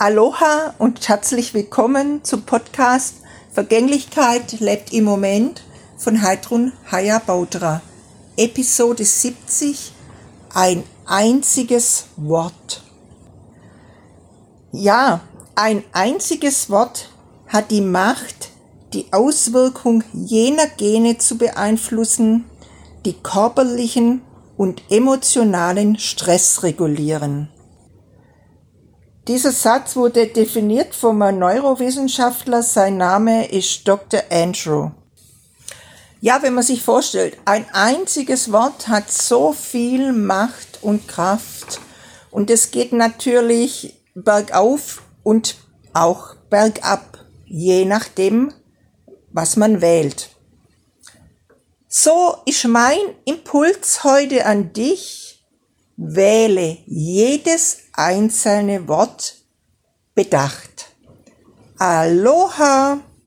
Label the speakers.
Speaker 1: Aloha und herzlich willkommen zum Podcast Vergänglichkeit lebt im Moment von Heidrun Haya Bautra. Episode 70 Ein einziges Wort. Ja, ein einziges Wort hat die Macht, die Auswirkung jener Gene zu beeinflussen, die körperlichen und emotionalen Stress regulieren. Dieser Satz wurde definiert vom Neurowissenschaftler. Sein Name ist Dr. Andrew. Ja, wenn man sich vorstellt, ein einziges Wort hat so viel Macht und Kraft. Und es geht natürlich bergauf und auch bergab, je nachdem, was man wählt. So ist mein Impuls heute an dich, Wähle jedes einzelne Wort bedacht. Aloha!